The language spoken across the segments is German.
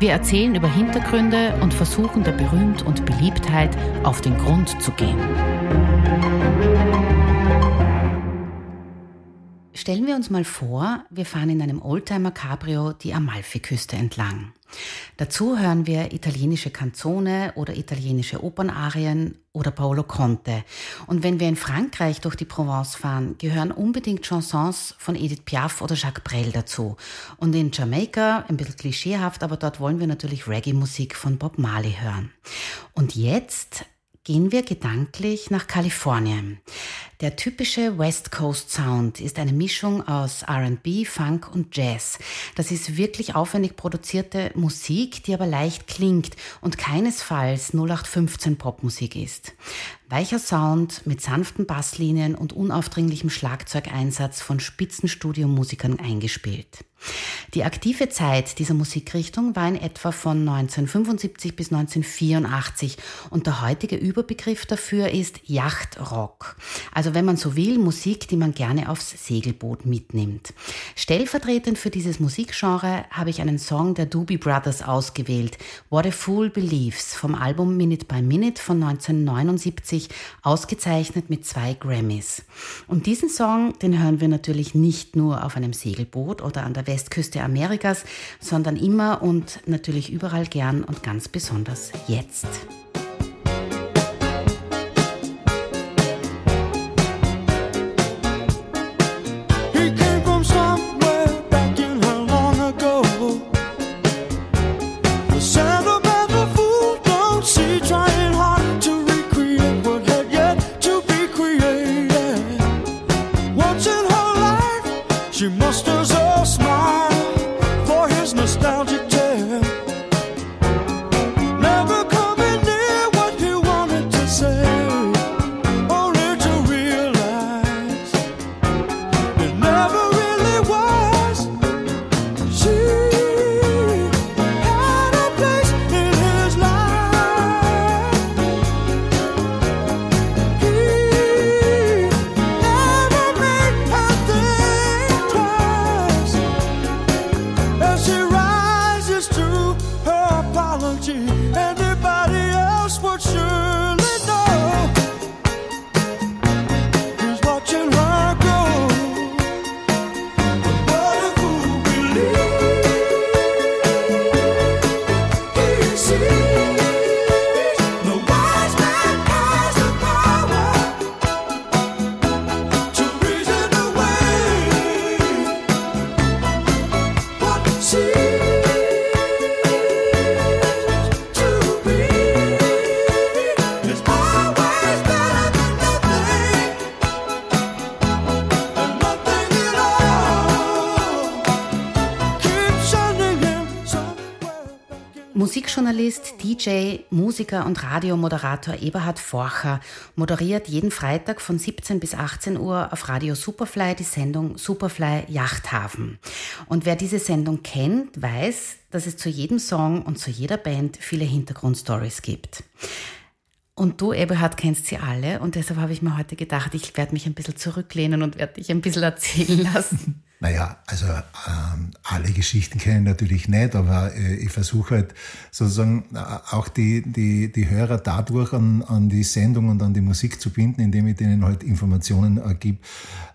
Wir erzählen über Hintergründe und versuchen der Berühmt und Beliebtheit auf den Grund zu gehen. Stellen wir uns mal vor, wir fahren in einem Oldtimer Cabrio die Amalfiküste entlang. Dazu hören wir italienische Canzone oder italienische Opernarien oder Paolo Conte. Und wenn wir in Frankreich durch die Provence fahren, gehören unbedingt Chansons von Edith Piaf oder Jacques Brel dazu. Und in Jamaika, ein bisschen klischeehaft, aber dort wollen wir natürlich Reggae-Musik von Bob Marley hören. Und jetzt gehen wir gedanklich nach Kalifornien. Der typische West Coast Sound ist eine Mischung aus RB, Funk und Jazz. Das ist wirklich aufwendig produzierte Musik, die aber leicht klingt und keinesfalls 0815 Popmusik ist. Weicher Sound mit sanften Basslinien und unaufdringlichem Schlagzeugeinsatz von Spitzenstudiomusikern eingespielt. Die aktive Zeit dieser Musikrichtung war in etwa von 1975 bis 1984 und der heutige Überbegriff dafür ist Yachtrock. Also wenn man so will, Musik, die man gerne aufs Segelboot mitnimmt. Stellvertretend für dieses Musikgenre habe ich einen Song der Doobie Brothers ausgewählt, What a Fool Believes vom Album Minute by Minute von 1979, ausgezeichnet mit zwei Grammys. Und diesen Song, den hören wir natürlich nicht nur auf einem Segelboot oder an der Westküste Amerikas, sondern immer und natürlich überall gern und ganz besonders jetzt. Musikjournalist, DJ, Musiker und Radiomoderator Eberhard Forcher moderiert jeden Freitag von 17 bis 18 Uhr auf Radio Superfly die Sendung Superfly Yachthafen. Und wer diese Sendung kennt, weiß, dass es zu jedem Song und zu jeder Band viele Hintergrundstories gibt. Und du, Eberhard, kennst sie alle und deshalb habe ich mir heute gedacht, ich werde mich ein bisschen zurücklehnen und werde dich ein bisschen erzählen lassen. Naja, also ähm, alle Geschichten kenne ich natürlich nicht, aber äh, ich versuche halt sozusagen äh, auch die, die, die Hörer dadurch an, an die Sendung und an die Musik zu binden, indem ich denen halt Informationen äh, gebe,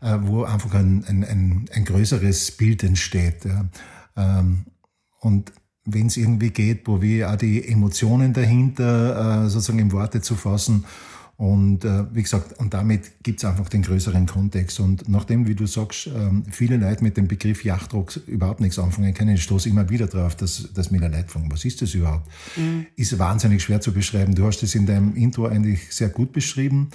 äh, wo einfach ein, ein, ein, ein größeres Bild entsteht. Ja. Ähm, und wenn es irgendwie geht, wo wir auch die Emotionen dahinter äh, sozusagen in Worte zu fassen und äh, wie gesagt, und damit gibt's einfach den größeren Kontext. Und nachdem, wie du sagst, ähm, viele Leute mit dem Begriff Yachtrock überhaupt nichts anfangen können, ich stoße immer wieder drauf, dass, dass mir Leute fragen, was ist das überhaupt? Mhm. Ist wahnsinnig schwer zu beschreiben. Du hast es in deinem Intro eigentlich sehr gut beschrieben.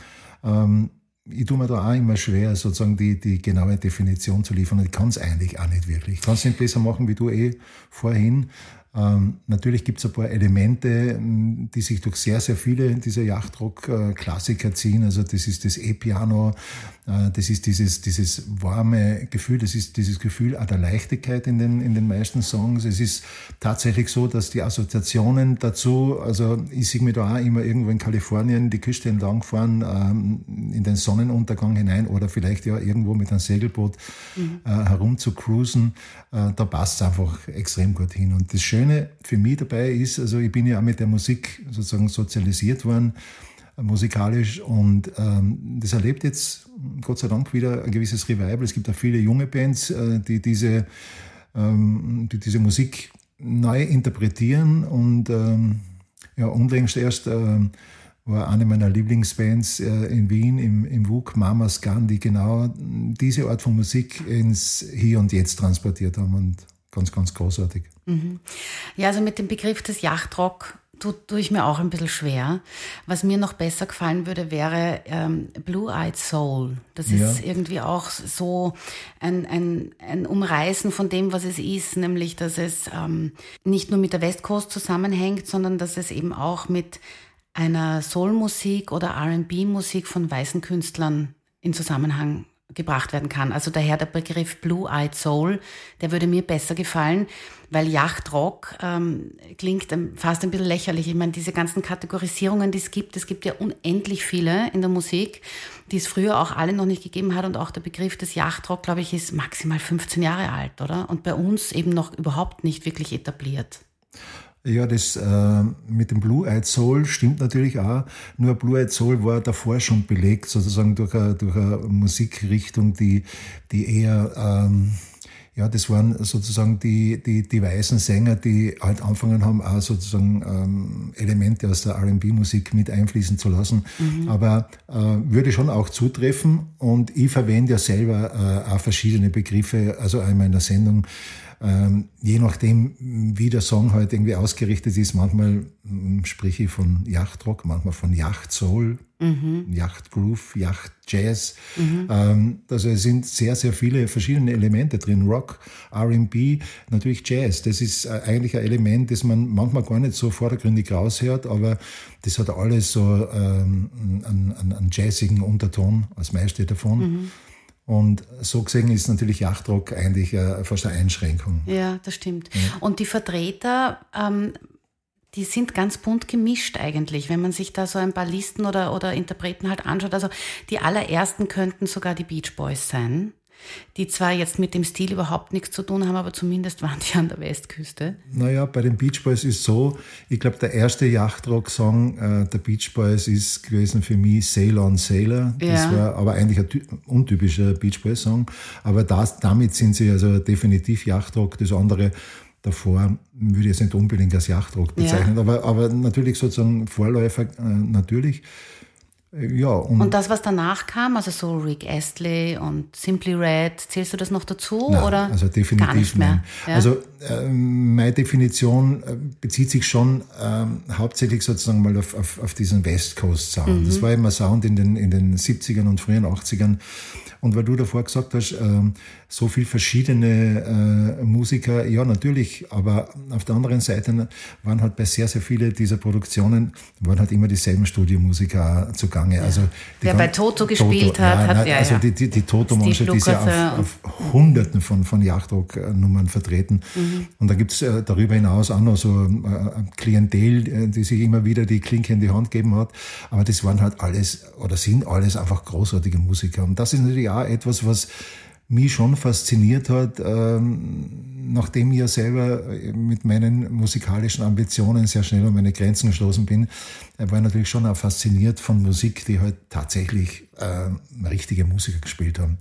Ähm, ich tue mir da auch immer schwer, sozusagen die, die genaue Definition zu liefern. Ich kann es eigentlich auch nicht wirklich. Ich kann es nicht besser machen wie du eh vorhin. Ähm, natürlich gibt es ein paar Elemente, die sich durch sehr, sehr viele dieser Yachtrock-Klassiker ziehen. Also das ist das E-Piano, äh, das ist dieses, dieses warme Gefühl, das ist dieses Gefühl der Leichtigkeit in den, in den meisten Songs. Es ist tatsächlich so, dass die Assoziationen dazu, also ich sehe mir da auch immer irgendwo in Kalifornien die Küste entlang fahren, ähm, in den Sonnenuntergang hinein oder vielleicht ja irgendwo mit einem Segelboot mhm. Äh, herum zu cruisen. Äh, da passt es einfach extrem gut hin. Und das Schöne für mich dabei ist, also ich bin ja auch mit der Musik sozusagen sozialisiert worden, äh, musikalisch. Und ähm, das erlebt jetzt Gott sei Dank wieder ein gewisses Revival. Es gibt auch viele junge Bands, äh, die diese, ähm, die diese Musik neu interpretieren. Und ähm, ja, unlängst erst äh, war eine meiner Lieblingsbands äh, in Wien im, im WUK, Mamas Gun, die genau diese Art von Musik ins Hier und Jetzt transportiert haben. Und ganz, ganz großartig. Mhm. Ja, also mit dem Begriff des Yachtrock tut, tue ich mir auch ein bisschen schwer. Was mir noch besser gefallen würde, wäre ähm, Blue-Eyed Soul. Das ja. ist irgendwie auch so ein, ein, ein Umreißen von dem, was es ist, nämlich dass es ähm, nicht nur mit der West Coast zusammenhängt, sondern dass es eben auch mit einer Soul-Musik oder RB-Musik von weißen Künstlern in Zusammenhang gebracht werden kann. Also daher der Begriff Blue-Eyed Soul, der würde mir besser gefallen, weil Yachtrock ähm, klingt fast ein bisschen lächerlich. Ich meine, diese ganzen Kategorisierungen, die es gibt, es gibt ja unendlich viele in der Musik, die es früher auch alle noch nicht gegeben hat und auch der Begriff des Yachtrock, glaube ich, ist maximal 15 Jahre alt, oder? Und bei uns eben noch überhaupt nicht wirklich etabliert. Ja, das äh, mit dem Blue-Eyed Soul stimmt natürlich auch. Nur Blue-Eyed Soul war davor schon belegt, sozusagen durch eine, durch eine Musikrichtung, die, die eher, ähm, ja, das waren sozusagen die, die, die weißen Sänger, die halt angefangen haben, auch sozusagen ähm, Elemente aus der R&B-Musik mit einfließen zu lassen. Mhm. Aber äh, würde schon auch zutreffen. Und ich verwende ja selber äh, auch verschiedene Begriffe, also einmal in der Sendung ähm, je nachdem, wie der Song halt irgendwie ausgerichtet ist, manchmal ähm, spreche ich von Yachtrock, manchmal von Yacht Soul, mhm. Yacht Groove, Yacht Jazz. Mhm. Ähm, also es sind sehr, sehr viele verschiedene Elemente drin. Rock, R&B, natürlich Jazz. Das ist äh, eigentlich ein Element, das man manchmal gar nicht so vordergründig raushört, aber das hat alles so ähm, einen, einen, einen jazzigen Unterton, als meiste davon. Mhm. Und so gesehen ist natürlich Yachtrock eigentlich äh, fast eine Einschränkung. Ja, das stimmt. Ja. Und die Vertreter, ähm, die sind ganz bunt gemischt eigentlich, wenn man sich da so ein paar Listen oder, oder Interpreten halt anschaut. Also die allerersten könnten sogar die Beach Boys sein die zwar jetzt mit dem Stil überhaupt nichts zu tun haben, aber zumindest waren die an der Westküste. Naja, bei den Beach Boys ist so, ich glaube, der erste Yachtrock-Song äh, der Beach Boys ist gewesen für mich Sail on Sailor. Ja. Das war aber eigentlich ein untypischer Beach Boys-Song. Aber das, damit sind sie also definitiv Yachtrock. Das andere davor würde ich jetzt nicht unbedingt als Yachtrock bezeichnen, ja. aber, aber natürlich sozusagen Vorläufer, äh, natürlich. Ja, und, und, das, was danach kam, also so Rick Astley und Simply Red, zählst du das noch dazu? Nein, oder also definitiv gar nicht mehr. Ja? Also äh, meine Definition äh, bezieht sich schon äh, hauptsächlich sozusagen mal auf, auf, auf diesen West Coast Sound. Mhm. Das war immer Sound in den, in den 70ern und frühen 80ern, und weil du davor gesagt hast, ähm, so viel verschiedene äh, Musiker, ja natürlich, aber auf der anderen Seite waren halt bei sehr, sehr vielen dieser Produktionen, waren halt immer dieselben Studiomusiker zugange. Ja. Also Wer bei Toto gespielt Toto, hat, ja, hat ja, also ja. die, die, die Toto-Mannschaft ist ja auf, auf Hunderten von, von Yachtrock-Nummern vertreten. Mhm. Und da gibt's äh, darüber hinaus auch noch so äh, Klientel, äh, die sich immer wieder die Klinke in die Hand gegeben hat. Aber das waren halt alles oder sind alles einfach großartige Musiker. Und das ist natürlich auch etwas, was mich schon fasziniert hat, ähm, nachdem ich ja selber mit meinen musikalischen Ambitionen sehr schnell an meine Grenzen gestoßen bin, war ich natürlich schon auch fasziniert von Musik, die halt tatsächlich äh, richtige Musiker gespielt haben.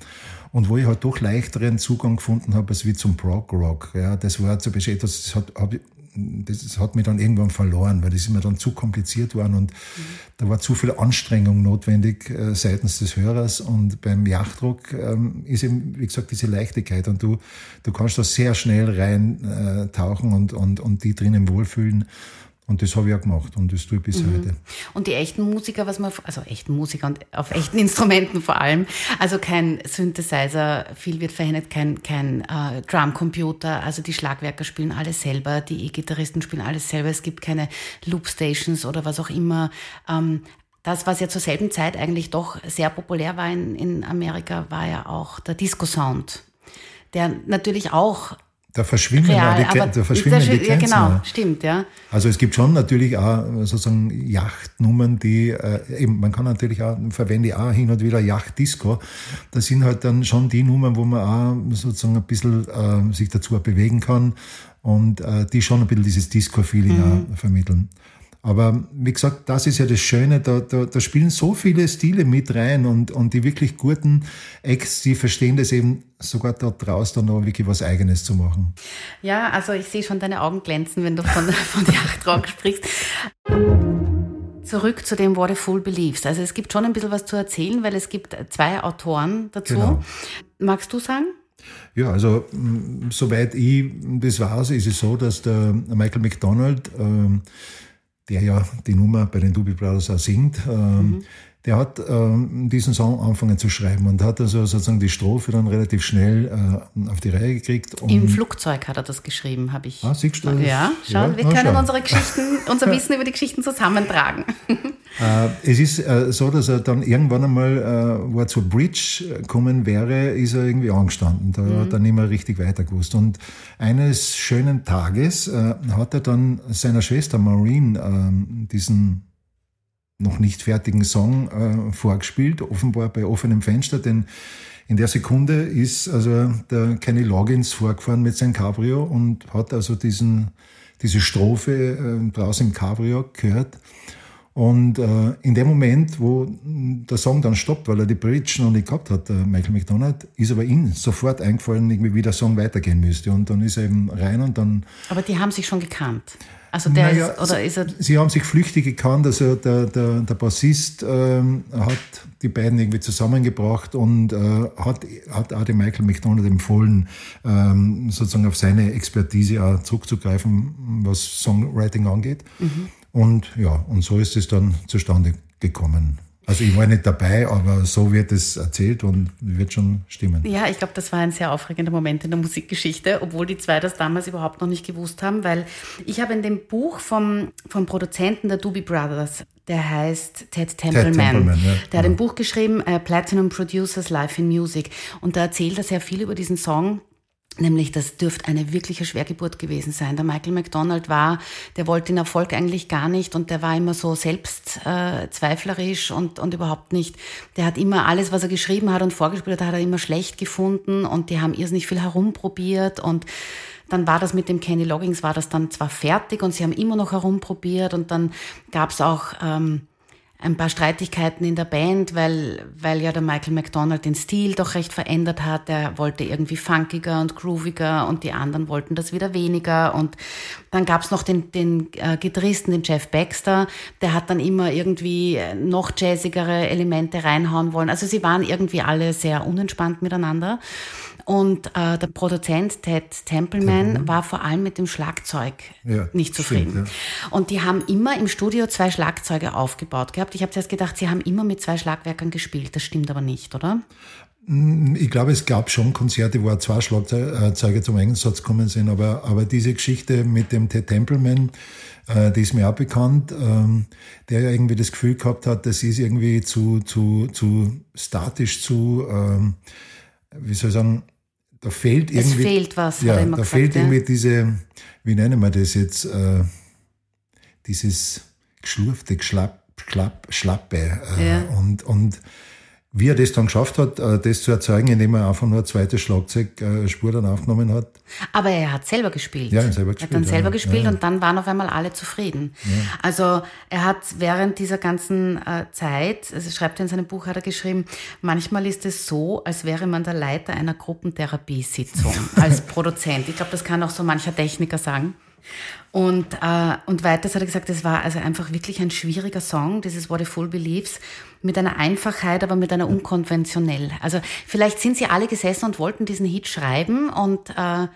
Und wo ich halt doch leichteren Zugang gefunden habe, als wie zum Prog Rock. Ja, das war zum Beispiel etwas, das hat, hab, das hat mich dann irgendwann verloren, weil das ist mir dann zu kompliziert worden und mhm. da war zu viel Anstrengung notwendig äh, seitens des Hörers und beim Yachtdruck ähm, ist eben, wie gesagt, diese Leichtigkeit und du, du kannst da sehr schnell rein äh, tauchen und, und, und die drinnen wohlfühlen Und das habe ich auch gemacht und das tue ich bis mhm. heute. Und die echten Musiker, was man, also echten Musiker und auf echten Instrumenten vor allem, also kein Synthesizer, viel wird verwendet, kein, kein äh, Drumcomputer, also die Schlagwerker spielen alles selber, die E-Gitarristen spielen alles selber, es gibt keine Loopstations oder was auch immer. Ähm, das, was ja zur selben Zeit eigentlich doch sehr populär war in, in Amerika, war ja auch der Disco-Sound, der natürlich auch da verschwimmen, Real, die, da verschwimmen die Grenzen. Ja, genau, stimmt, ja. Also es gibt schon natürlich auch sozusagen Yachtnummern, die äh, eben, man kann natürlich auch, verwende ich auch hin und wieder Yacht-Disco. Das sind halt dann schon die Nummern, wo man auch sozusagen ein bisschen äh, sich dazu bewegen kann und äh, die schon ein bisschen dieses Disco-Feeling mhm. vermitteln. Aber wie gesagt, das ist ja das Schöne, da, da, da spielen so viele Stile mit rein und, und die wirklich guten Acts, die verstehen das eben sogar dort draußen dann noch wirklich was Eigenes zu machen. Ja, also ich sehe schon deine Augen glänzen, wenn du von, von Yachtrock sprichst. Zurück zu dem What a Fool Believes. Also es gibt schon ein bisschen was zu erzählen, weil es gibt zwei Autoren dazu. Genau. Magst du sagen? Ja, also soweit ich das weiß, ist es so, dass der Michael McDonald ähm, der ja die Nummer bei den Doobie Brothers auch singt, ähm, mhm. Der hat ähm, diesen Song angefangen zu schreiben und hat also sozusagen die Strophe dann relativ schnell äh, auf die Reihe gekriegt. Im Flugzeug hat er das geschrieben, habe ich. Ah, siehst du das? Ja, schau, ja, wir können schau. unsere Geschichten, unser Wissen über die Geschichten zusammentragen. Äh, es ist äh, so, dass er dann irgendwann einmal, äh, wo er zur Bridge kommen wäre, ist er irgendwie angestanden. Da mhm. hat er nicht mehr richtig weiter gewusst. Und eines schönen Tages äh, hat er dann seiner Schwester Maureen äh, diesen noch nicht fertigen Song äh, vorgespielt, offenbar bei offenem Fenster, denn in der Sekunde ist also der Kenny Loggins vorgefahren mit seinem Cabrio und hat also diesen, diese Strophe äh, draußen im Cabrio gehört. Und äh, in dem Moment, wo der Song dann stoppt, weil er die Bridge noch nicht gehabt hat, Michael McDonald, ist aber ihm sofort eingefallen, irgendwie, wie der Song weitergehen müsste. Und dann ist er eben rein und dann. Aber die haben sich schon gekannt. Also der naja, ist, oder ist er Sie haben sich flüchtig gekannt, also der, der, der Bassist ähm, hat die beiden irgendwie zusammengebracht und äh, hat, hat auch dem Michael McDonald empfohlen, ähm, sozusagen auf seine Expertise auch zurückzugreifen, was Songwriting angeht. Mhm. Und ja, und so ist es dann zustande gekommen. Also ich war nicht dabei, aber so wird es erzählt und wird schon stimmen. Ja, ich glaube, das war ein sehr aufregender Moment in der Musikgeschichte, obwohl die zwei das damals überhaupt noch nicht gewusst haben, weil ich habe in dem Buch vom, vom Produzenten der Doobie Brothers, der heißt Ted Templeman, Ted Templeman ja. der hat ein Buch geschrieben, äh, Platinum Producers Life in Music und da erzählt er sehr viel über diesen Song Nämlich, das dürfte eine wirkliche Schwergeburt gewesen sein. Der Michael McDonald war, der wollte den Erfolg eigentlich gar nicht und der war immer so selbstzweiflerisch äh, und, und überhaupt nicht. Der hat immer alles, was er geschrieben hat und vorgespielt hat, hat er immer schlecht gefunden und die haben irrsinnig viel herumprobiert und dann war das mit dem Kenny Loggins, war das dann zwar fertig und sie haben immer noch herumprobiert und dann gab es auch... Ähm, ein paar Streitigkeiten in der Band, weil, weil ja der Michael McDonald den Stil doch recht verändert hat. Er wollte irgendwie funkiger und grooviger und die anderen wollten das wieder weniger. Und dann gab's noch den, den äh, Gitarristen, den Jeff Baxter, der hat dann immer irgendwie noch jazzigere Elemente reinhauen wollen. Also sie waren irgendwie alle sehr unentspannt miteinander. Und äh, der Produzent Ted Templeman mhm. war vor allem mit dem Schlagzeug ja, nicht zufrieden. Stimmt, ja. Und die haben immer im Studio zwei Schlagzeuge aufgebaut gehabt. Ich habe zuerst gedacht, sie haben immer mit zwei Schlagwerkern gespielt. Das stimmt aber nicht, oder? Mm, ich glaube, es gab schon Konzerte, wo zwei Schlagzeuge zum Einsatz gekommen sind, aber, aber diese Geschichte mit dem Ted Templeman, äh, die ist mir auch bekannt, ähm, der ja irgendwie das Gefühl gehabt hat, das ist irgendwie zu, zu, zu statisch, zu, ähm, wie soll ich sagen, da fehlt irgendwie. Es fehlt was, ja, da gesagt, fehlt ja. irgendwie diese, wie nennen wir das jetzt, äh, dieses geschlurfte, geschlapp, schlapp, schlappe. Äh, ja. und, und wie er das dann geschafft hat, äh, das zu erzeugen, indem er einfach nur eine zweite Schlagzeugspur dann aufgenommen hat. Aber er hat selber gespielt. Ja, er hat selber gespielt. Er hat dann selber ja, gespielt ja. und dann waren auf einmal alle zufrieden. Ja. Also er hat während dieser ganzen äh, Zeit, also schreibt er in seinem Buch, hat er geschrieben, manchmal ist es so, als wäre man der Leiter einer Gruppentherapiesitzung als Produzent. Ich glaube, das kann auch so mancher Techniker sagen. Und, äh, und weiters hat er gesagt, es war also einfach wirklich ein schwieriger Song, dieses What a Fool Believes, mit einer Einfachheit, aber mit einer unkonventionell. Also vielleicht sind sie alle gesessen und wollten diesen Hit schreiben und äh,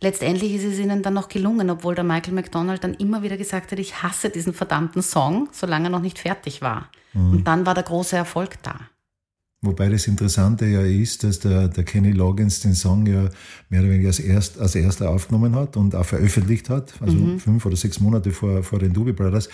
letztendlich ist es ihnen dann noch gelungen, obwohl der Michael McDonald dann immer wieder gesagt hat, ich hasse diesen verdammten Song, solange er noch nicht fertig war. Mhm. Und dann war der große Erfolg da. Wobei das Interessante ja ist, dass der, der Kenny Loggins den Song ja mehr oder weniger als, erst, als erster aufgenommen hat und auch veröffentlicht hat, also mhm. fünf oder sechs Monate vor, vor den Doobie Brothers.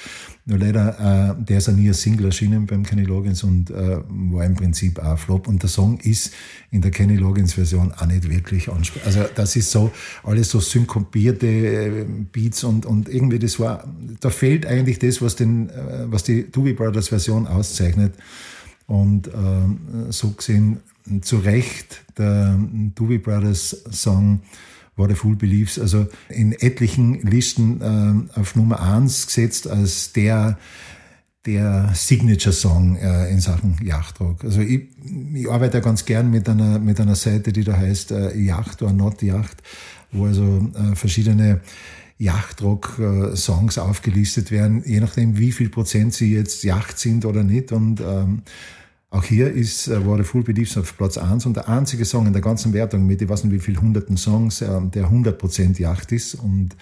Nur leider, äh, der ist ja nie als Single erschienen beim Kenny Loggins und äh, war im Prinzip auch Flop. Und der Song ist in der Kenny Loggins Version auch nicht wirklich ansprechend. Also das ist so, alles so synkopierte äh, Beats und, und irgendwie das war, da fehlt eigentlich das, was den, äh, was die Doobie Brothers Version auszeichnet. Und äh, so gesehen, zu Recht, der Doobie Brothers Song war der Full Beliefs, also in etlichen Listen äh, auf Nummer eins gesetzt als der, der Signature-Song äh, in Sachen Yachtrock. Also ich, ich arbeite ganz gern mit einer, mit einer Seite, die da heißt äh, Yacht or Not Yacht, wo also äh, verschiedene Yachtrock-Songs aufgelistet werden, je nachdem, wie viel Prozent sie jetzt Yacht sind oder nicht. Und ähm, auch hier ist, äh, war der Full Beliefs auf Platz 1 und der einzige Song in der ganzen Wertung mit, ich weiß nicht wie viel hunderten Songs, äh, der 100% Yacht ist. Und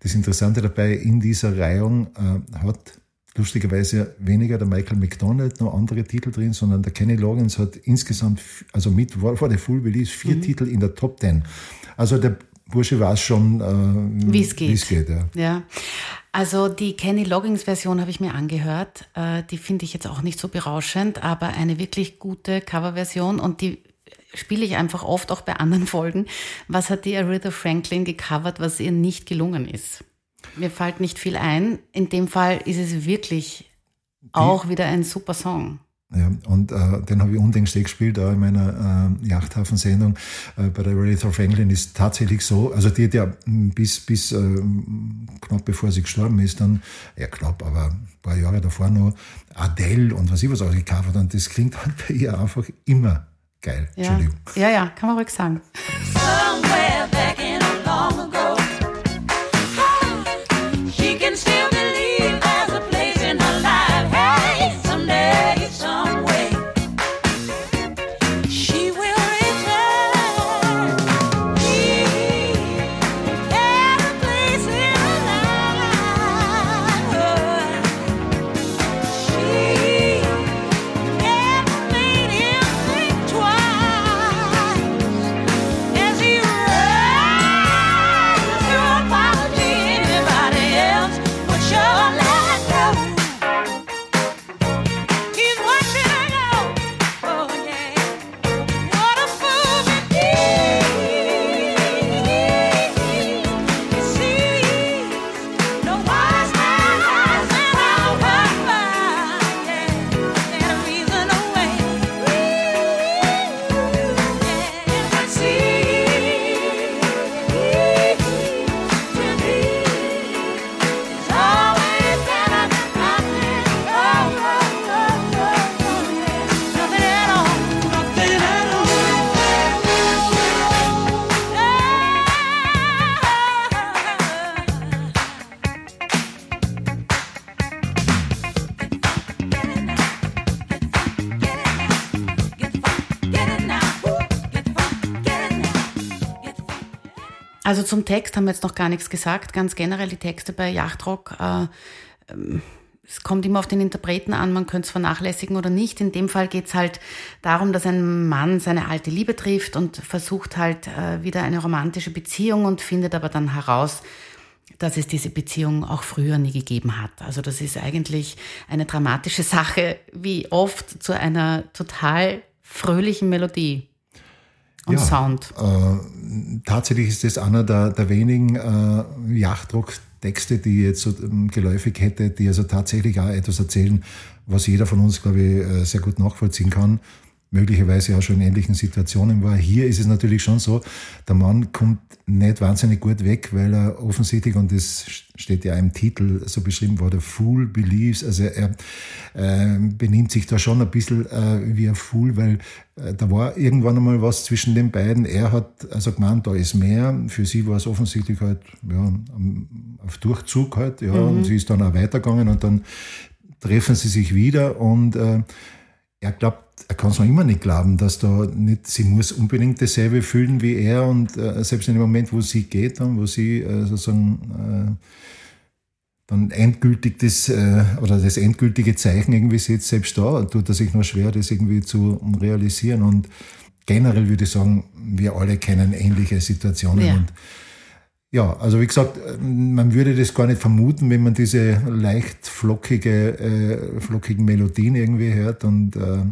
das Interessante dabei, in dieser Reihung äh, hat lustigerweise weniger der Michael McDonald noch andere Titel drin, sondern der Kenny Loggins hat insgesamt, also mit vor der Full Beliefs, vier mhm. Titel in der Top 10. Also der Bursche weiß schon, äh, wie es geht. geht ja. ja. Also die Kenny Loggins Version habe ich mir angehört. Äh, die finde ich jetzt auch nicht so berauschend, aber eine wirklich gute Coverversion und die spiele ich einfach oft auch bei anderen Folgen. Was hat die Aretha Franklin gecovert, was ihr nicht gelungen ist? Mir fällt nicht viel ein. In dem Fall ist es wirklich die, auch wieder ein super Song. Ja, und äh, den habe ich unlängst gespielt, auch in meiner äh, Yachthafen-Sendung. Äh, bei der Rally of England ist tatsächlich so, also die hat ja bis, bis äh, knapp bevor sie gestorben ist, dann, ja knapp, aber ein paar Jahre davor noch Adele und was ich was auch gecovert und das klingt halt bei ihr einfach immer geil. Ja. Entschuldigung. Ja, ja, kann man ruhig sagen. zum Text haben wir jetzt noch gar nichts gesagt. Ganz generell die Texte bei Yachtrock. Äh, ähm, es kommt immer auf den Interpreten an, man könnte es vernachlässigen oder nicht. In dem Fall geht es halt darum, dass ein Mann seine alte Liebe trifft und versucht halt äh, wieder eine romantische Beziehung und findet aber dann heraus, dass es diese Beziehung auch früher nie gegeben hat. Also das ist eigentlich eine dramatische Sache, wie oft zu einer total fröhlichen Melodie und ja, Sound. Äh, tatsächlich ist das einer der, der wenigen äh, Yachtrock-Texte, die ich jetzt so ähm, geläufig hätte, die also tatsächlich auch etwas erzählen, was jeder von uns, glaube ich, äh, sehr gut nachvollziehen kann möglicherweise auch schon in ähnlichen Situationen war. Hier ist es natürlich schon so, der Mann kommt nicht wahnsinnig gut weg, weil er offensichtlich, und das steht ja im Titel so beschrieben, war der Fool believes, also er äh, benimmt sich da schon ein bisschen äh, wie ein Fool, weil äh, da war irgendwann einmal was zwischen den beiden. Er hat also gemeint, da ist mehr. Für sie war es offensichtlich halt ja, auf Durchzug halt, ja, mhm. und sie ist dann auch weitergegangen und dann treffen sie sich wieder und äh, er glaubt, er kann es noch immer nicht glauben, dass da nicht, sie muss unbedingt dasselbe fühlen wie er und äh, selbst in dem Moment, wo sie geht, dann, wo sie äh, sozusagen äh, dann endgültig das äh, oder das endgültige Zeichen irgendwie sieht, selbst da tut er sich noch schwer, das irgendwie zu realisieren. Und generell würde ich sagen, wir alle kennen ähnliche Situationen. Ja. Und ja, also wie gesagt, man würde das gar nicht vermuten, wenn man diese leicht flockige, äh, flockigen Melodien irgendwie hört. Und äh,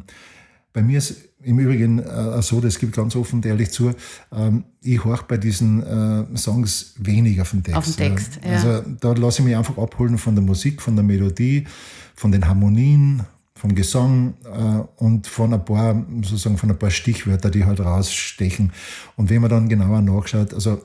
bei mir ist im Übrigen äh, so, das gibt ganz offen und ehrlich zu, ähm, ich horche bei diesen äh, Songs wenig auf den Text. Auf den Text, ja. Also da lasse ich mich einfach abholen von der Musik, von der Melodie, von den Harmonien, vom Gesang äh, und von ein paar, sozusagen von ein paar Stichwörter, die halt rausstechen. Und wenn man dann genauer nachschaut, also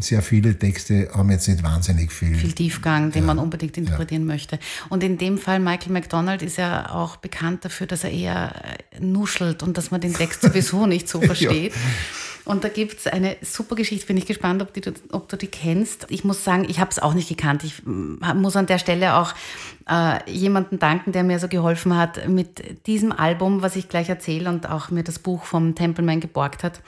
sehr viele Texte haben jetzt nicht wahnsinnig viel. Viel Tiefgang, den ja. man unbedingt interpretieren ja. möchte. Und in dem Fall, Michael McDonald ist ja auch bekannt dafür, dass er eher äh, nuschelt und dass man den Text sowieso nicht so versteht. ja. Und da gibt es eine super Geschichte, bin ich gespannt, ob, die, ob du die kennst. Ich muss sagen, ich habe es auch nicht gekannt. Ich muss an der Stelle auch äh, jemanden danken, der mir so geholfen hat mit diesem Album, was ich gleich erzähle und auch mir das Buch vom Templeman geborgt hat.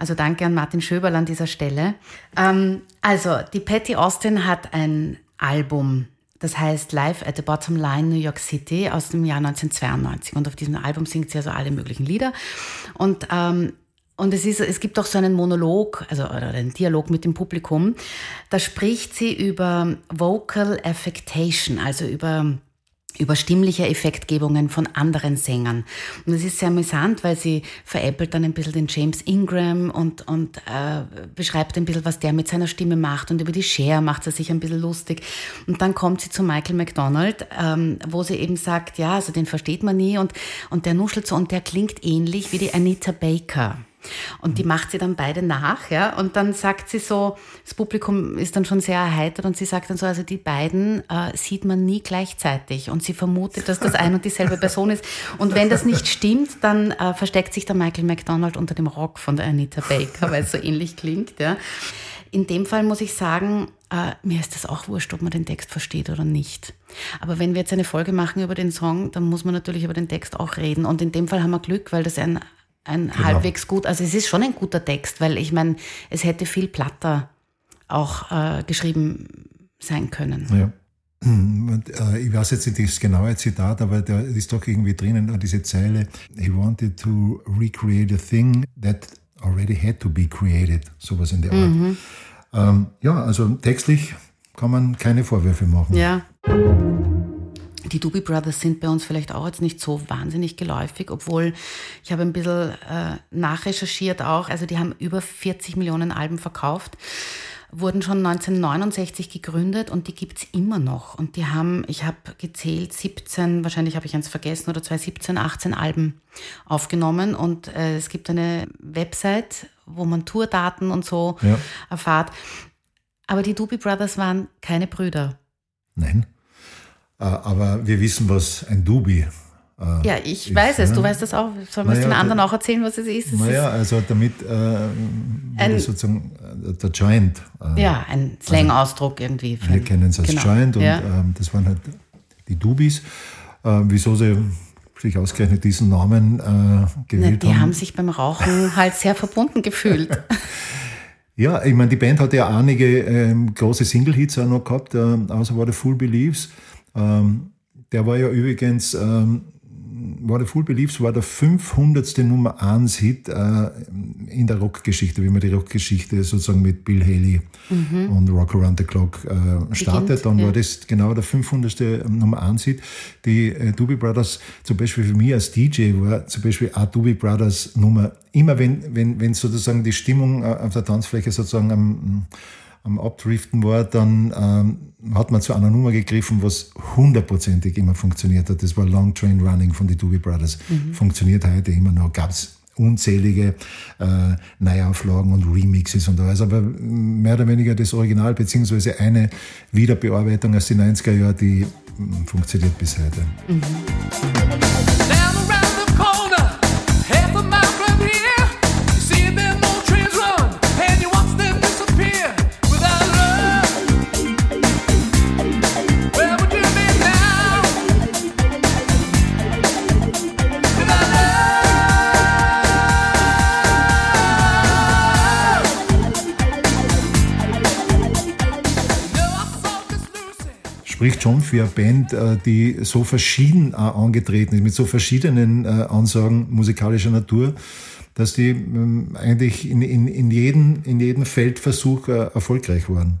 Also danke an Martin Schöberl an dieser Stelle. Ähm, also, die Patty Austin hat ein Album, das heißt Live at the Bottom Line New York City aus dem Jahr 1992. Und auf diesem Album singt sie also alle möglichen Lieder. Und ähm, und es, ist, es gibt auch so einen Monolog, also oder einen Dialog mit dem Publikum. Da spricht sie über Vocal Affectation, also über über stimmliche Effektgebungen von anderen Sängern. Und es ist sehr amüsant, weil sie veräppelt dann ein bisschen den James Ingram und, und äh, beschreibt ein bisschen, was der mit seiner Stimme macht. Und über die Cher macht sie sich ein bisschen lustig. Und dann kommt sie zu Michael McDonald, ähm, wo sie eben sagt, ja, also den versteht man nie und, und der nuschelt so und der klingt ähnlich wie die Anita Baker. Und die macht sie dann beide nach, ja. Und dann sagt sie so, das Publikum ist dann schon sehr erheitert und sie sagt dann so, also die beiden äh, sieht man nie gleichzeitig. Und sie vermutet, dass das ein und dieselbe Person ist. Und wenn das nicht stimmt, dann äh, versteckt sich der Michael McDonald unter dem Rock von der Anita Baker, weil es so ähnlich klingt, ja. In dem Fall muss ich sagen, äh, mir ist das auch wurscht, ob man den Text versteht oder nicht. Aber wenn wir jetzt eine Folge machen über den Song, dann muss man natürlich über den Text auch reden. Und in dem Fall haben wir Glück, weil das ein ein genau. halbwegs gut, also es ist schon ein guter Text, weil ich meine, es hätte viel platter auch äh, geschrieben sein können. Ja. Und, äh, ich weiß jetzt nicht das genaue Zitat, aber da ist doch irgendwie drinnen diese Zeile, he wanted to recreate a thing that already had to be created, sowas in der Art. Mhm. Ähm, ja, also textlich kann man keine Vorwürfe machen. Ja. Die Doobie Brothers sind bei uns vielleicht auch jetzt nicht so wahnsinnig geläufig, obwohl ich habe ein bisschen äh, nachrecherchiert auch. Also die haben über 40 Millionen Alben verkauft, wurden schon 1969 gegründet und die gibt's immer noch. Und die haben, ich habe gezählt, 17, wahrscheinlich habe ich eins vergessen oder zwei, 17, 18 Alben aufgenommen. Und äh, es gibt eine Website, wo man Tourdaten und so ja. erfahrt. Aber die Doobie Brothers waren keine Brüder. Nein. Äh, aber wir wissen, was ein Dubi äh, ja, ich ist, weiß es, du weißt das auch. Sollen wir es den anderen auch erzählen, was es ist? naja, also damit äh, ein, sozusagen äh, der Joint. Äh, ja, ein Slang-Ausdruck also, irgendwie. wir kennen es als genau. Joint und ja. ähm, das waren halt die Dubis. Äh, wieso sie sich ausgerechnet diesen Namen äh, gewählt die haben. Die haben sich beim Rauchen halt sehr verbunden gefühlt. ja, ich meine, die Band hat ja einige ähm, große Single-Hits auch noch gehabt, außer war der Full Beliefs. Ähm, der war ja übrigens, ähm, war der Full Beliefs, war der 500. Nummer 1 Hit äh, in der Rockgeschichte, wie man die Rockgeschichte sozusagen mit Bill Haley mhm. und Rock Around the Clock äh, startet. Dann ja. war das genau der 500. Nummer 1 Hit. Die äh, Doobie Brothers, zum Beispiel für mich als DJ, war zum Beispiel auch Doobie Brothers Nummer, immer wenn, wenn, wenn sozusagen die Stimmung äh, auf der Tanzfläche sozusagen am am Abdriften war, dann ähm, hat man zu einer Nummer gegriffen, was hundertprozentig immer funktioniert hat. Das war Long Train Running von den Doobie Brothers. Mhm. Funktioniert heute immer noch. Gab es unzählige äh, Neuauflagen und Remixes und alles, aber mehr oder weniger das Original, beziehungsweise eine Wiederbearbeitung aus den 90er Jahren, die mm, funktioniert bis heute. Mhm. Spricht schon für eine Band, äh, die so verschieden angetreten ist, mit so verschiedenen Ansagen musikalischer Natur, dass die ähm, eigentlich in, in, in, jedem, in jedem Feldversuch erfolgreich waren.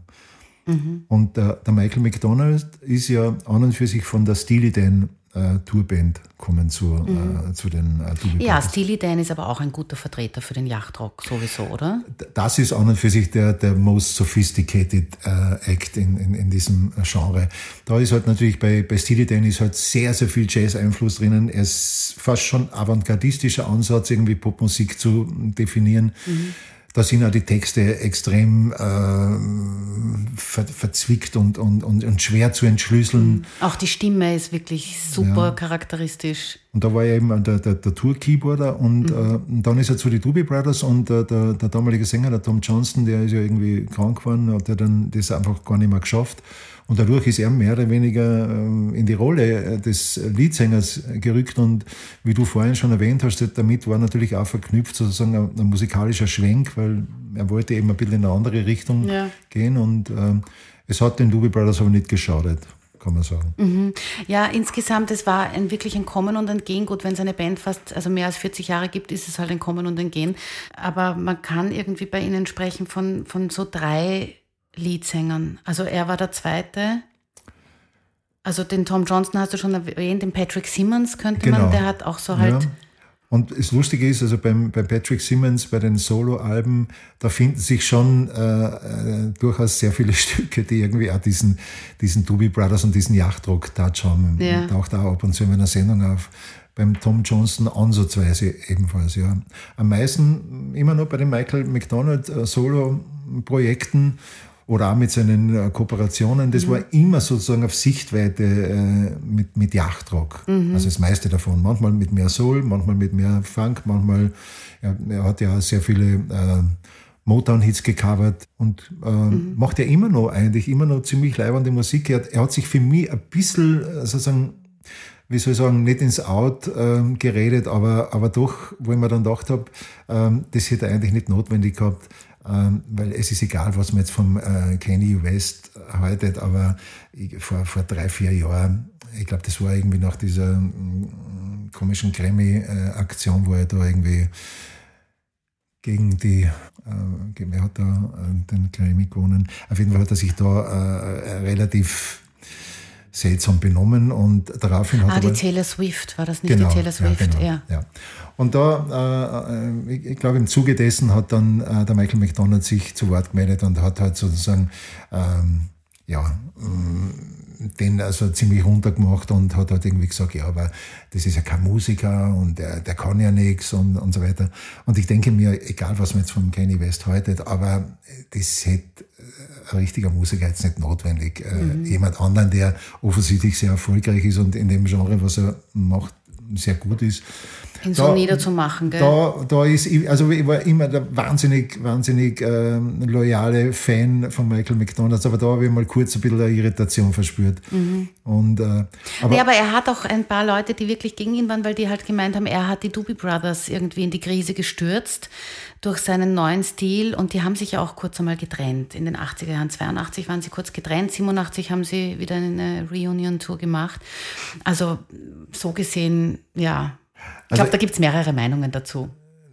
Mhm. Und der, der, Michael McDonald ist ja an und für sich von der Steely Dan äh, Tourband kommen zu, mhm. äh, zu den äh, Doobie Ja, Steely Dan ist aber auch ein guter Vertreter für den Yachtrock sowieso, oder? Das ist an und für sich der, der most sophisticated äh, Act in, in, in diesem Genre. Da ist halt natürlich bei, bei Steely Dan ist halt sehr, sehr viel Jazz-Einfluss drinnen. Er ist fast schon avantgardistischer Ansatz, irgendwie Popmusik zu definieren. Mhm da sind auch die Texte extrem äh, ver verzwickt und, und, und, und, schwer zu entschlüsseln. Mhm. Auch die Stimme ist wirklich super ja. charakteristisch. Und da war er eben der, der, der Tour-Keyboarder und, mhm. äh, und dann ist er zu den Doobie Brothers und äh, der, der damalige Sänger, der Tom Johnston, der ist ja irgendwie krank geworden, hat er dann das einfach gar nicht mehr geschafft. Und dadurch ist er mehr oder weniger ähm, in die Rolle äh, des Leadsängers gerückt. Und wie du vorhin schon erwähnt hast, damit war natürlich auch verknüpft sozusagen ein, ein musikalischer Schwenk, weil er wollte eben ein bisschen in eine andere Richtung ja. gehen. Und äh, es hat den Doobie Brothers aber nicht geschadet kann man sagen. Mhm. Ja, insgesamt, es war ein, wirklich ein Kommen und ein Gehen. Gut, wenn es eine Band fast, also mehr als 40 Jahre gibt, ist es halt ein Kommen und ein Gehen. Aber man kann irgendwie bei ihnen sprechen von, von so drei Leadsängern. Also er war der zweite. Also den Tom Johnston hast du schon erwähnt, den Patrick Simmons könnte genau. man, der hat auch so halt. Ja. Und das Lustige ist, also beim, bei Patrick Simmons, bei den Solo-Alben, da finden sich schon äh, äh, durchaus sehr viele Stücke, die irgendwie auch diesen, diesen Doobie Brothers und diesen Yachtrock-Touch haben. Ja. Taucht auch ab und zu in einer Sendung auf. Beim Tom Johnston ansatzweise ebenfalls, ja. Am meisten immer noch bei den Michael McDonald äh, Solo-Projekten oder auch mit seinen äh, Kooperationen, das mhm. war immer sozusagen auf Sichtweite äh, mit, mit Yachtrock. Mhm. Also das meiste davon. Manchmal mit mehr Soul, manchmal mit mehr Funk, manchmal, ja, er hat ja sehr viele äh, Motown-Hits gecovert und äh, mhm. macht ja immer noch eigentlich, immer noch ziemlich leibende Musik. Er hat, er hat sich für mich ein bisschen äh, sozusagen wie soll ich sagen, nicht ins Out ähm, geredet, aber, aber doch, wo ich mir dann gedacht habe, ähm, das hätte er eigentlich nicht notwendig gehabt. Ähm, weil es ist egal, was man jetzt vom äh, Kanye West haltet, aber ich, vor, vor drei, vier Jahren, ich glaube, das war irgendwie nach dieser mm, komischen Grammy-Aktion, wo er da irgendwie gegen die, äh, wer hat da äh, den Grammy gewonnen? Auf jeden Fall hat er sich da äh, relativ seltsam benommen und daraufhin hat ah, die Taylor Swift, war das nicht genau, die Taylor Swift? Ja, genau, ja. ja. Und da, äh, ich, ich glaube, im Zuge dessen hat dann äh, der Michael McDonald sich zu Wort gemeldet und hat halt sozusagen, ähm, ja, mm, den also ziemlich runtergemacht und hat halt irgendwie gesagt, ja, aber das ist ja kein Musiker und der, der kann ja nichts und, und so weiter. Und ich denke mir, egal was man jetzt von Kanye West haltet, aber das hätte ein richtiger Musiker jetzt nicht notwendig. Äh, mhm. Jemand anderen, der offensichtlich sehr erfolgreich ist und in dem Genre, was er macht, sehr gut ist, ihn so niederzumachen, gell? Da, da ist, also ich war immer der wahnsinnig, wahnsinnig äh, loyale Fan von Michael McDonalds, aber da habe ich mal kurz ein bisschen eine Irritation verspürt. Mhm. Und, äh, aber, nee, aber er hat auch ein paar Leute, die wirklich gegen ihn waren, weil die halt gemeint haben, er hat die Doobie Brothers irgendwie in die Krise gestürzt durch seinen neuen Stil und die haben sich ja auch kurz einmal getrennt. In den 80er Jahren, 82 waren sie kurz getrennt, 87 haben sie wieder eine Reunion-Tour gemacht. Also so gesehen, ja, ich glaube, also, da gibt es mehrere Meinungen dazu.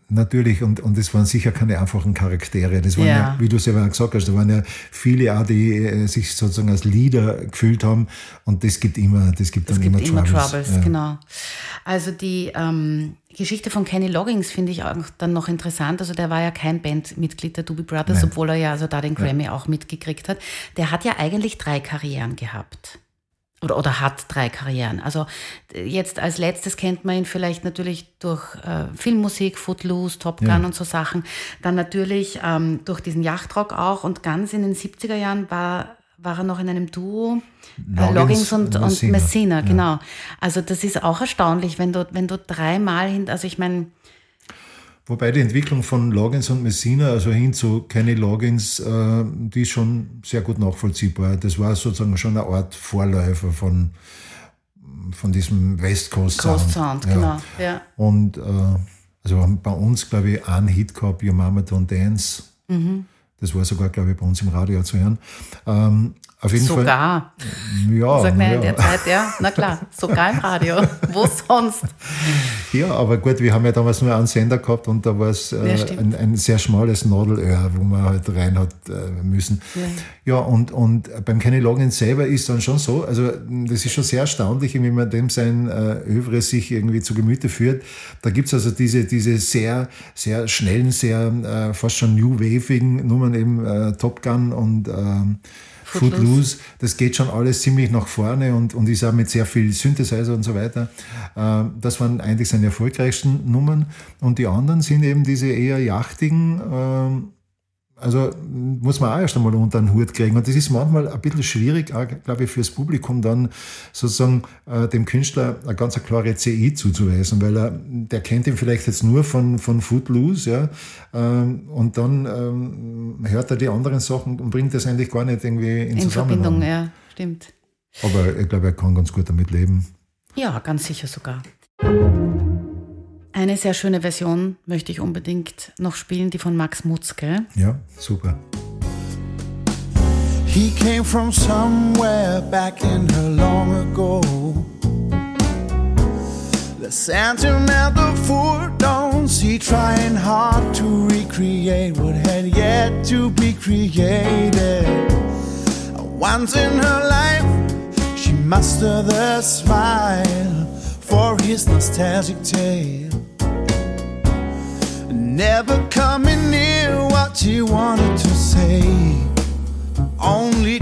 Natürlich, und, und es waren sicher keine einfachen Charaktere. Das waren ja, ja wie du selber gesagt hast, da waren ja viele auch, die äh, sich sozusagen als Leader gefühlt haben. Und das gibt immer, das gibt das dann gibt immer, immer Troubles. ja. genau. Also die ähm, Geschichte von Kenny Loggins finde ich auch dann noch interessant. Also der war ja kein Bandmitglied der Doobie Brothers, Nein. obwohl er ja also da den Grammy ja. auch mitgekriegt hat. Der hat ja eigentlich drei Karrieren gehabt oder, oder hat drei Karrieren. Also jetzt als letztes kennt man ihn vielleicht natürlich durch äh, Filmmusik, Footloose, Top Gun ja. und so Sachen. Dann natürlich ähm, durch diesen Yachtrock auch und ganz in den 70er Jahren war war er noch in einem Duo, äh, Loggins und, und Messina, Messina genau. Ja. Also das ist auch erstaunlich, wenn du, wenn du dreimal hin, also ich meine, Wobei die Entwicklung von Loggins und Messina, also hin zu Kenny Loggins, äh, die ist schon sehr gut nachvollziehbar. Das war sozusagen schon eine Art Vorläufer von, von diesem West Coast Sound. Coast Sound, ja. genau. Ja. Und äh, also bei uns, glaube ich, einen Hit gehabt, Your Mama Don't Dance. Mhm. Das war sogar, glaube ich, bei uns im Radio zu hören. Ähm, Auf jeden sogar. Fall. Ja. Sag ja. in der Zeit, ja, na klar, sogar im Radio. Wo sonst? Ja, aber gut, wir haben ja damals nur einen Sender gehabt und da war es äh, Ja, ein, ein sehr schmales Nadelöhr, wo man halt rein hat äh, müssen. Ja. Ja, und, und beim Kenny Loggins selber ist dann schon so, also das ist schon sehr erstaunlich, wie man dem sein äh, Övre sich irgendwie zu Gemüte führt. Da gibt's also diese, diese sehr, sehr schnellen, sehr äh, fast schon New Wavigen Nummern eben äh, Top Gun und ähm, Footloose. Footloose. Das geht schon alles ziemlich nach vorne und, und ist auch mit sehr viel Synthesizer und so weiter. Ähm, das waren eigentlich seine erfolgreichsten Nummern. Und die anderen sind eben diese eher yachtigen, ähm, also muss man auch erst einmal unter den Hut kriegen. Und das ist manchmal ein bisschen schwierig, auch, glaube ich, fürs Publikum dann sozusagen äh, dem Künstler eine ganz eine klare CI zuzuweisen, weil er, der kennt ihn vielleicht jetzt nur von, von Footloose, ja, ähm, und dann ähm, hört er die anderen Sachen und bringt das eigentlich gar nicht irgendwie in, In Zusammenhang. Verbindung, ja, stimmt. Aber ich glaube, er kann ganz gut damit leben. Ja, ganz sicher sogar. Eine sehr schöne Version möchte ich unbedingt noch spielen, die von Max Mutzke. Ja, super. He came from somewhere back in her long ago. The sentimental fool don't see trying hard to recreate what had yet to be created. Once in her life, she mustered the smile for his nostalgic tale. Never coming near what she wanted to say. Only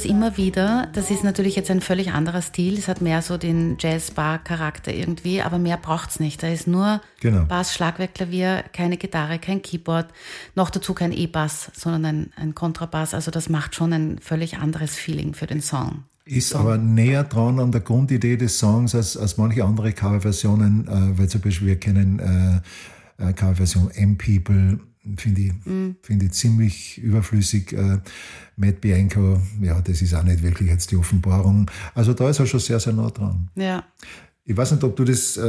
das immer wieder. Das ist natürlich jetzt ein völlig anderer Stil. Es hat mehr so den Jazz-Bar-Charakter irgendwie, aber mehr braucht's nicht. Da ist nur Genau. Bass, Schlagwerk, Klavier, keine Gitarre, kein Keyboard, noch dazu kein E-Bass, sondern ein, ein Kontrabass. Also das macht schon ein völlig anderes Feeling für den Song. Ist aber näher dran an der Grundidee des Songs als, als manche andere Coverversionen, äh, weil zum Beispiel wir kennen äh, äh, Coverversion M-People, finde ich, finde ich ziemlich überflüssig. Äh, Matt Bianco, ja, das ist auch nicht wirklich jetzt die Offenbarung. Also da ist er schon sehr, sehr nah dran. Ja. Ich weiß nicht, ob du das äh,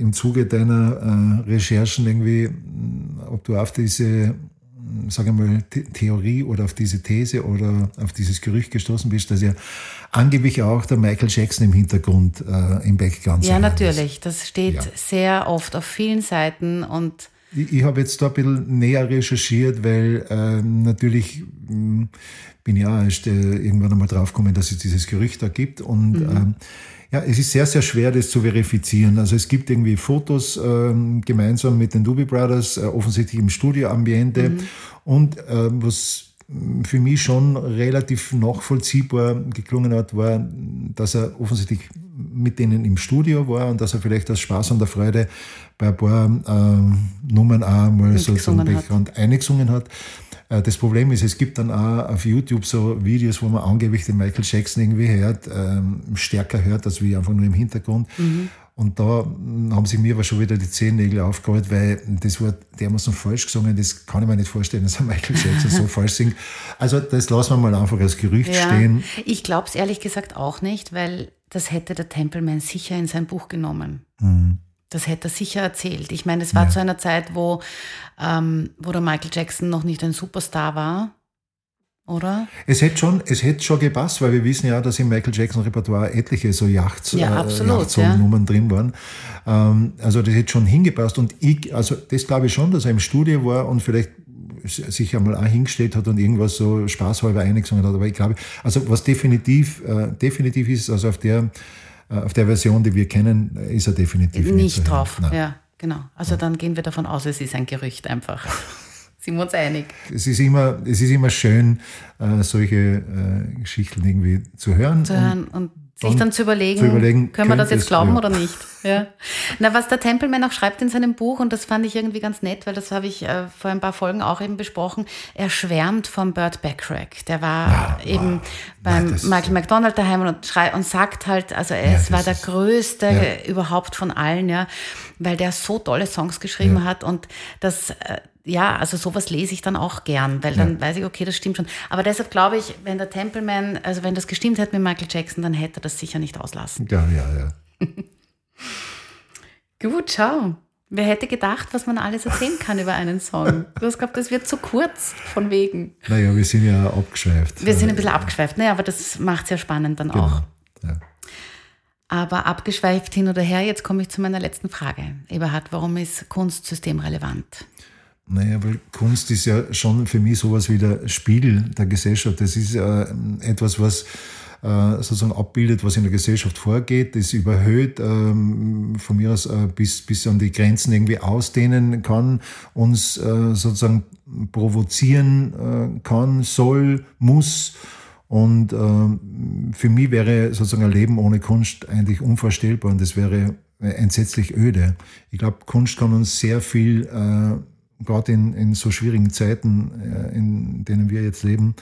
im Zuge deiner äh, Recherchen irgendwie, mh, ob du auf diese, mh, sage ich mal, The Theorie oder auf diese These oder auf dieses Gerücht gestoßen bist, dass ja angeblich auch der Michael Jackson im Hintergrund äh, im Background Ja, natürlich. Das steht Ja. sehr oft auf vielen Seiten und Ich, ich habe jetzt da ein bisschen näher recherchiert, weil ähm, natürlich mh, bin ja erst äh, irgendwann einmal draufgekommen, dass es dieses Gerücht da gibt. Und ähm, ja, es ist sehr, sehr schwer, das zu verifizieren. Also es gibt irgendwie Fotos ähm, gemeinsam mit den Doobie Brothers, äh, offensichtlich im Studioambiente. Und ähm, was für mich schon relativ nachvollziehbar geklungen hat, war, dass er offensichtlich mit denen im Studio war und dass er vielleicht aus Spaß und der Freude bei ein paar ähm, Nummern auch mal so zum. Background eingesungen hat. Äh, Das Problem ist, es gibt dann auch auf YouTube so Videos, wo man angeblich den Michael Jackson irgendwie hört, ähm, stärker hört, als wie einfach nur im Hintergrund. Mhm. Und da mm, haben sich mir aber schon wieder die Zehennägel aufgeholt, weil das war dermaßen falsch gesungen, das kann ich mir nicht vorstellen, dass ein Michael Jackson so falsch singt. Also das lassen wir mal einfach als Gerücht ja, stehen. ich glaube es ehrlich gesagt auch nicht, weil das hätte der Templeman sicher in sein Buch genommen. Das hätte er sicher erzählt. Ich meine, es war Ja. zu einer Zeit, wo, ähm, wo der Michael Jackson noch nicht ein Superstar war, oder? Es hätte schon, es hätte schon gepasst, weil wir wissen ja, dass im Michael Jackson Repertoire etliche so Yachts, Ja, äh, absolut, Yachtnummern drin waren. Ähm, also das hätte schon hingepasst. Und ich, also das glaube ich schon, dass er im Studio war und vielleicht sich einmal auch hingestellt hat und irgendwas so spaßhalber eingesungen hat. Aber ich glaube, also was definitiv, äh, definitiv ist, also auf der, äh, auf der Version, die wir kennen, ist er definitiv nicht, Nicht drauf. Nein. Ja, genau. Also dann gehen wir davon aus, es ist ein Gerücht einfach. Sind wir uns einig? Es ist immer, es ist immer schön, äh, solche äh, Geschichten irgendwie zu hören. zu hören und sich dann zu überlegen, zu überlegen, können wir das jetzt glauben ja. oder nicht? Ja. Na, was der Templeman auch schreibt in seinem Buch, und das fand ich irgendwie ganz nett, weil das habe ich äh, vor ein paar Folgen auch eben besprochen, er schwärmt von Burt Bacharach. Der war eben beim Nein, Michael McDonald daheim und, schrei und sagt halt, also er Ja, es war der größte ja. überhaupt von allen, ja, weil der so tolle Songs geschrieben Ja. hat und das, ja, also sowas lese ich dann auch gern, weil dann weiß ich, okay, das stimmt schon. Aber deshalb glaube ich, wenn der Templeman, also wenn das gestimmt hätte mit Michael Jackson, dann hätte er das sicher nicht auslassen. Ja, ja, ja. Gut, schau. Wer hätte gedacht, was man alles erzählen kann über einen Song? Du hast gehabt, das wird zu kurz, von wegen. Naja, wir sind ja abgeschweift. Wir sind ein bisschen abgeschweift, naja, aber das macht es ja spannend dann auch. Genau. Ja. Aber abgeschweift hin oder her, jetzt komme ich zu meiner letzten Frage. Eberhard, warum ist Kunst systemrelevant? Naja, weil Kunst ist ja schon für mich sowas wie der Spiegel der Gesellschaft. Das ist äh, etwas, was äh, sozusagen abbildet, was in der Gesellschaft vorgeht, das überhöht, ähm, von mir aus äh, bis, bis an die Grenzen irgendwie ausdehnen kann, uns äh, sozusagen provozieren äh, kann, soll, muss. Und ähm, für mich wäre sozusagen ein Leben ohne Kunst eigentlich unvorstellbar und das wäre entsetzlich öde. Ich glaube, Kunst kann uns sehr viel, gerade in, in so schwierigen Zeiten, äh, in denen wir jetzt leben,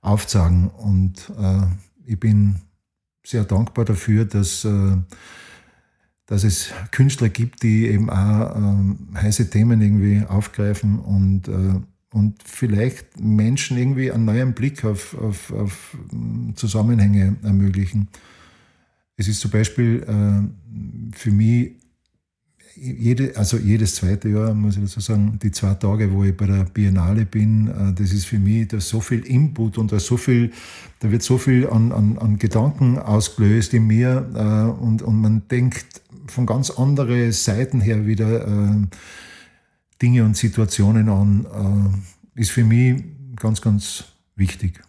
aufzeigen. Und äh, ich bin sehr dankbar dafür, dass, äh, dass es Künstler gibt, die eben auch ähm, heiße Themen irgendwie aufgreifen und, äh, und vielleicht Menschen irgendwie einen neuen Blick auf, auf, auf mm, Zusammenhänge ermöglichen. Es ist zum Beispiel äh, für mich jede, also jedes zweite Jahr, muss ich dazu sagen, die zwei Tage, wo ich bei der Biennale bin, äh, das ist für mich da ist so viel Input und da, so viel, da wird so viel an, an, an Gedanken ausgelöst in mir äh, und, und man denkt von ganz anderen Seiten her wieder äh, Dinge und Situationen an, ist für mich ganz, ganz wichtig.